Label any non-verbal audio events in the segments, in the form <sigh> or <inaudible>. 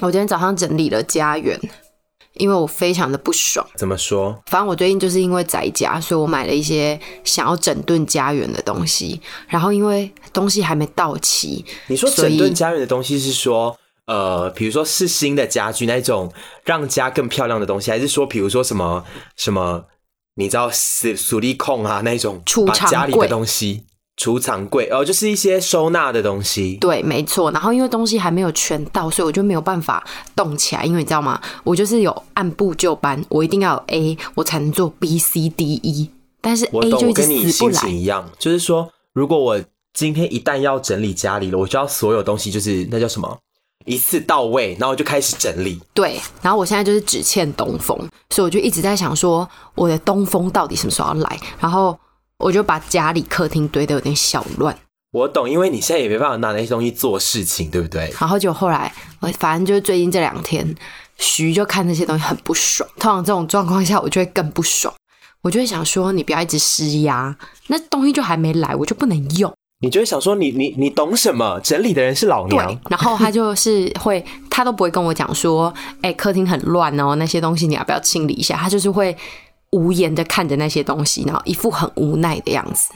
我今天早上整理了家园，因为我非常的不爽。怎么说？反正我最近就是因为宅家，所以我买了一些想要整顿家园的东西。然后因为东西还没到齐，你说整顿家园的东西是说，呃，比如说是新的家具那种让家更漂亮的东西，还是说，比如说什么什么，你知道矽矽利控啊那种把家里的东西。储藏柜哦，就是一些收纳的东西。对，没错。然后因为东西还没有全到，所以我就没有办法动起来。因为你知道吗？我就是有按部就班，我一定要有 A，我才能做 B、C、D、E。但是 A 就一直死不来。我跟你心情一样，就是说，如果我今天一旦要整理家里了，我就要所有东西就是那叫什么，一次到位，然后我就开始整理。对。然后我现在就是只欠东风，所以我就一直在想说，我的东风到底什么时候要来？然后。我就把家里客厅堆得有点小乱。我懂，因为你现在也没办法拿那些东西做事情，对不对？然后就后来，我反正就是最近这两天，徐就看那些东西很不爽。通常这种状况下，我就会更不爽。我就会想说，你不要一直施压，那东西就还没来，我就不能用。你就会想说，你你你懂什么？整理的人是老娘。然后他就是会，他都不会跟我讲说，哎、欸，客厅很乱哦，那些东西你要不要清理一下？他就是会。无言的看着那些东西，然后一副很无奈的样子。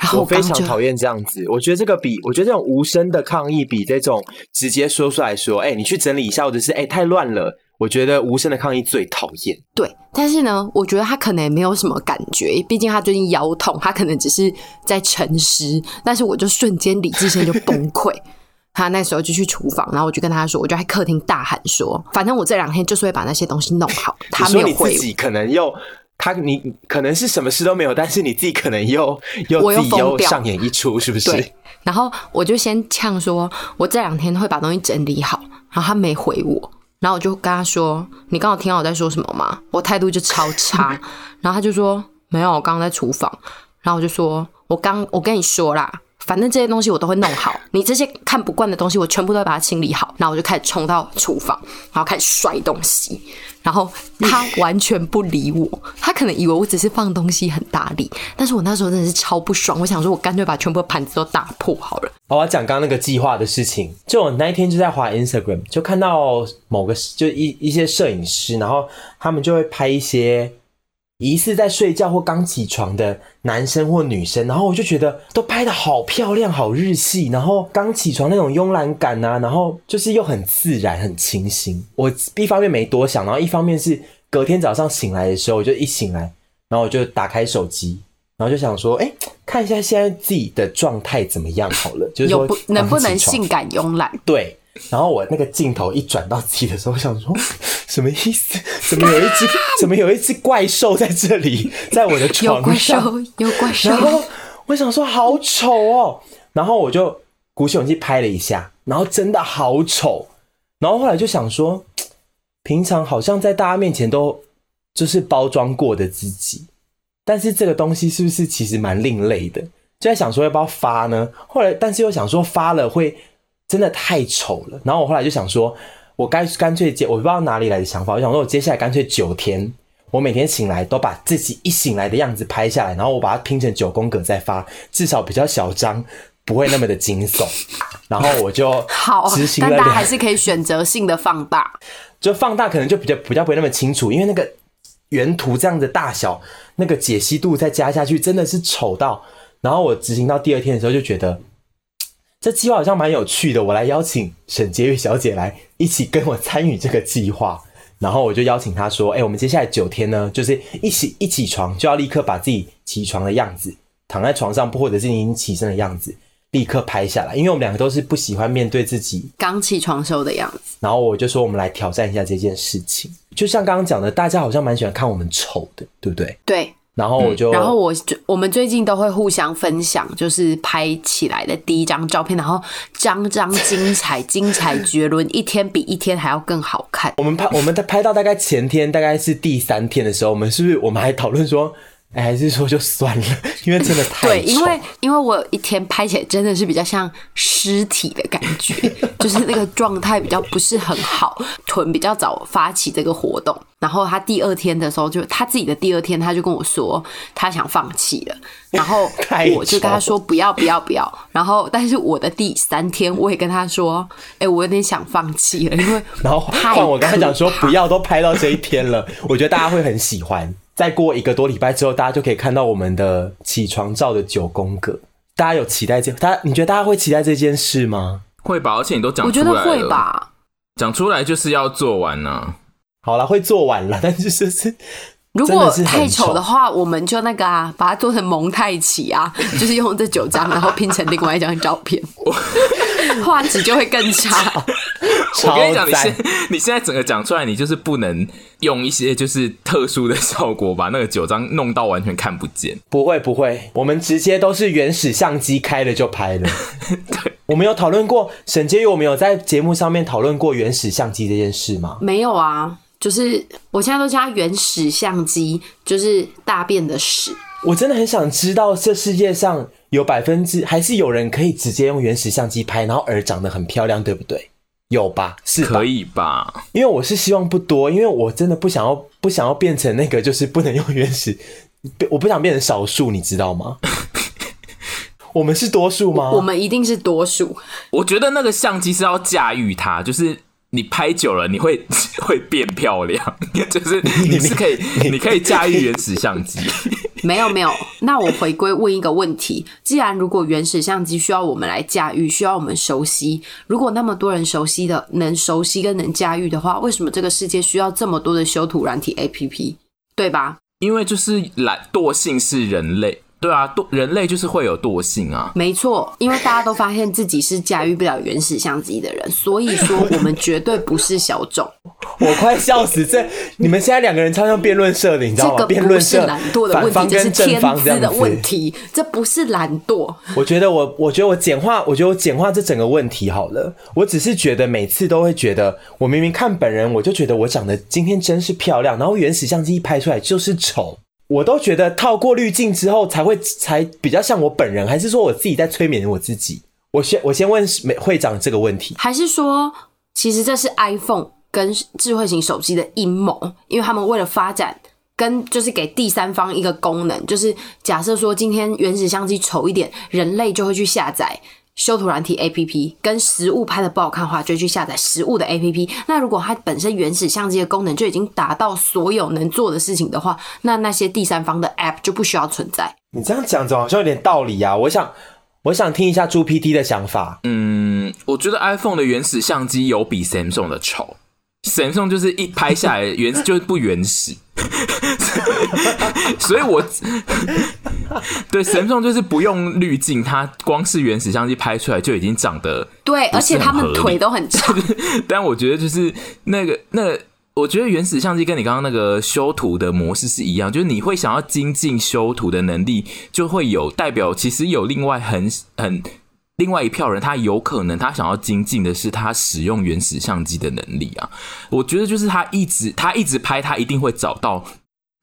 然后我非常讨厌这样子。我觉得这个比我觉得这种无声的抗议比这种直接说出来说，哎、欸，你去整理一下，或者是哎、欸，太乱了。我觉得无声的抗议最讨厌。对，但是呢，我觉得他可能也没有什么感觉，毕竟他最近腰痛，他可能只是在沉思。但是我就瞬间理智线就崩溃。<laughs> 他那时候就去厨房，然后我就跟他说，我就在客厅大喊说，反正我这两天就是会把那些东西弄好。他没有回我。你自己可能又。他你可能是什么事都没有，但是你自己可能又 <laughs> 又自己又上演一出，是不是？然后我就先呛说，我这两天会把东西整理好。然后他没回我，然后我就跟他说：“你刚好听到我在说什么吗？”我态度就超差。<laughs> 然后他就说：“没有，我刚刚在厨房。”然后我就说：“我刚我跟你说啦。”反正这些东西我都会弄好，你这些看不惯的东西我全部都会把它清理好。然后我就开始冲到厨房，然后开始摔东西。然后他完全不理我，他可能以为我只是放东西很大力，但是我那时候真的是超不爽。我想说，我干脆把全部的盘子都打破好了。我要讲刚刚那个计划的事情，就我那一天就在滑 Instagram，就看到某个就一一些摄影师，然后他们就会拍一些。疑似在睡觉或刚起床的男生或女生，然后我就觉得都拍的好漂亮，好日系，然后刚起床那种慵懒感啊，然后就是又很自然、很清新。我一方面没多想，然后一方面是隔天早上醒来的时候，我就一醒来，然后我就打开手机，然后就想说，哎，看一下现在自己的状态怎么样好了，就是说不能不能性感慵懒？对。然后我那个镜头一转到自己的时候，我想说什么意思？怎么有一只 <laughs> 怎么有一只怪兽在这里，<laughs> 在我的床上？有怪兽，有怪兽。然后我想说好丑哦，然后我就鼓起勇气拍了一下，然后真的好丑。然后后来就想说，平常好像在大家面前都就是包装过的自己，但是这个东西是不是其实蛮另类的？就在想说要不要发呢？后来但是又想说发了会。真的太丑了，然后我后来就想说，我该干脆接，我不知道哪里来的想法，我想说，我接下来干脆九天，我每天醒来都把自己一醒来的样子拍下来，然后我把它拼成九宫格再发，至少比较小张，不会那么的惊悚。然后我就好大家还是可以选择性的放大，就放大可能就比较比较不会那么清楚，因为那个原图这样的大小，那个解析度再加下去，真的是丑到。然后我执行到第二天的时候就觉得。这计划好像蛮有趣的，我来邀请沈婕妤小姐来一起跟我参与这个计划。然后我就邀请她说：“哎，我们接下来九天呢，就是一起一起床就要立刻把自己起床的样子，躺在床上或者是已经起身的样子，立刻拍下来。因为我们两个都是不喜欢面对自己刚起床时候的样子。然后我就说，我们来挑战一下这件事情。就像刚刚讲的，大家好像蛮喜欢看我们丑的，对不对？对。”然后我就，嗯、然后我我们最近都会互相分享，就是拍起来的第一张照片，然后张张精彩，精彩绝伦，一天比一天还要更好看。我们拍，我们在拍到大概前天，大概是第三天的时候，我们是不是我们还讨论说，哎，还是说就算了，<laughs> 因为真的太对，因为因为我一天拍起来真的是比较像尸体的感觉，<laughs> 就是那个状态比较不是很好，臀比较早发起这个活动，然后他第二天的时候就他自己的第二天他就跟我说他想放弃了，<laughs> 然后我就跟他说不要不要不要，然后但是我的第三天我也跟他说，哎，我有点想放弃了，因为然后换我刚才讲说不要都拍到这一天了，我觉得大家会很喜欢。再过一个多礼拜之后，大家就可以看到我们的起床照的九宫格。大家有期待这？大家你觉得大家会期待这件事吗？会吧，而且你都讲出来了。我觉得会吧。讲出来就是要做完呢、啊。好了，会做完了，<laughs> 但是就是如果太丑的话，我们就那个啊，把它做成蒙太奇啊，<laughs> 就是用这九张，然后拼成另外一张照片，<laughs> 画质就会更差。<laughs> 我跟你讲，你现 <laughs> 你现在整个讲出来，你就是不能用一些就是特殊的效果把那个九张弄到完全看不见。不会不会，我们直接都是原始相机开了就拍了。<laughs> 对，我们有讨论过沈婕妤，我们有在节目上面讨论过原始相机这件事吗？没有啊，就是我现在都加原始相机，就是大便的屎。我真的很想知道，这世界上有百分之还是有人可以直接用原始相机拍，然后耳长得很漂亮，对不对？有吧？是可以吧？因为我是希望不多，因为我真的不想要不想要变成那个，就是不能用原始，我不想变成少数，你知道吗？<laughs> 我们是多数吗？我们一定是多数。我觉得那个相机是要驾驭它，就是。你拍久了，你会 <laughs> 会变漂亮，就是你是可以，你可以驾驭原始相机。没有没有，那我回归问一个问题：既然如果原始相机需要我们来驾驭，需要我们熟悉，如果那么多人熟悉的，能熟悉跟能驾驭的话，为什么这个世界需要这么多的修图软体 APP？对吧？因为就是懒惰性是人类。对啊，惰人类就是会有惰性啊。没错，因为大家都发现自己是驾驭不了原始相机的人，所以说我们绝对不是小众。<laughs> 我快笑死！这你们现在两个人超像辩论社的，你知道吗？这个不是懒惰的问题，这是天资的问题。这不是懒惰。我觉得我，我觉得我简化，我觉得我简化这整个问题好了。我只是觉得每次都会觉得，我明明看本人，我就觉得我长得今天真是漂亮，然后原始相机一拍出来就是丑。我都觉得套过滤镜之后才会才比较像我本人，还是说我自己在催眠我自己？我先我先问美会长这个问题，还是说其实这是 iPhone 跟智慧型手机的阴谋？因为他们为了发展跟就是给第三方一个功能，就是假设说今天原始相机丑一点，人类就会去下载。修图软体 A P P 跟实物拍的不好看的话，就去下载实物的 A P P。那如果它本身原始相机的功能就已经达到所有能做的事情的话，那那些第三方的 App 就不需要存在。你这样讲，总好像有点道理啊。我想，我想听一下猪 P T 的想法。嗯，我觉得 iPhone 的原始相机有比 Samsung 的丑。Samsung 就是一拍下来原 <laughs> 就是不原始，<laughs> 所以我对 Samsung 就是不用滤镜，它光是原始相机拍出来就已经长得对，而且他们腿都很长。<laughs> 但我觉得就是那个那个，我觉得原始相机跟你刚刚那个修图的模式是一样，就是你会想要精进修图的能力，就会有代表其实有另外很很。另外一票人，他有可能他想要精进的是他使用原始相机的能力啊。我觉得就是他一直他一直拍，他一定会找到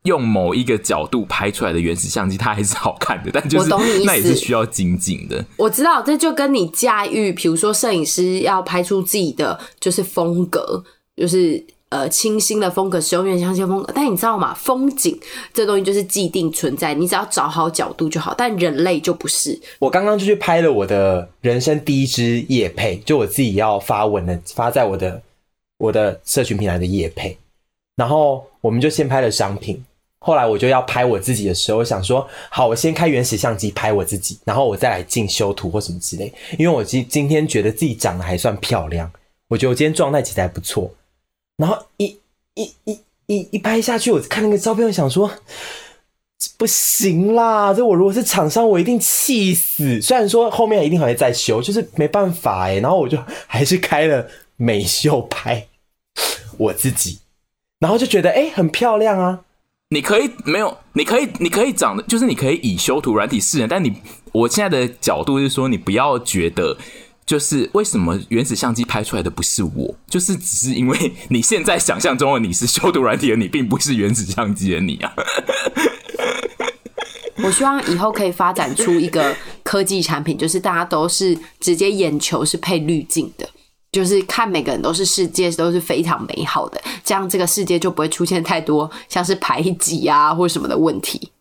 用某一个角度拍出来的原始相机，它还是好看的。但就是那也是需要精进的。我知道，这就跟你驾驭，比如说摄影师要拍出自己的就是风格，就是。呃，清新的风格，使用原始相机风格，但你知道吗？风景这东西就是既定存在，你只要找好角度就好。但人类就不是。我刚刚就去拍了我的人生第一支夜配，就我自己要发文的，发在我的我的社群平台的夜配。然后我们就先拍了商品，后来我就要拍我自己的时候，我想说，好，我先开原始相机拍我自己，然后我再来进修图或什么之类。因为我今今天觉得自己长得还算漂亮，我觉得我今天状态其实还不错。然后一一一一一拍下去，我看那个照片，我想说不行啦！这我如果是厂商，我一定气死。虽然说后面一定还会再修，就是没办法哎。然后我就还是开了美秀拍我自己，然后就觉得哎很漂亮啊。你可以没有，你可以你可以长得，就是你可以以修图软体示人，但你我现在的角度是说，你不要觉得。就是为什么原始相机拍出来的不是我？<laughs> 就是只是因为 <laughs> 你现在想象中的你是修图软体的你，并不是原始相机的你啊。<laughs> 我希望以后可以发展出一个科技产品，就是大家都是直接眼球是配滤镜的，就是看每个人都是世界都是非常美好的，这样这个世界就不会出现太多像是排挤啊或什么的问题。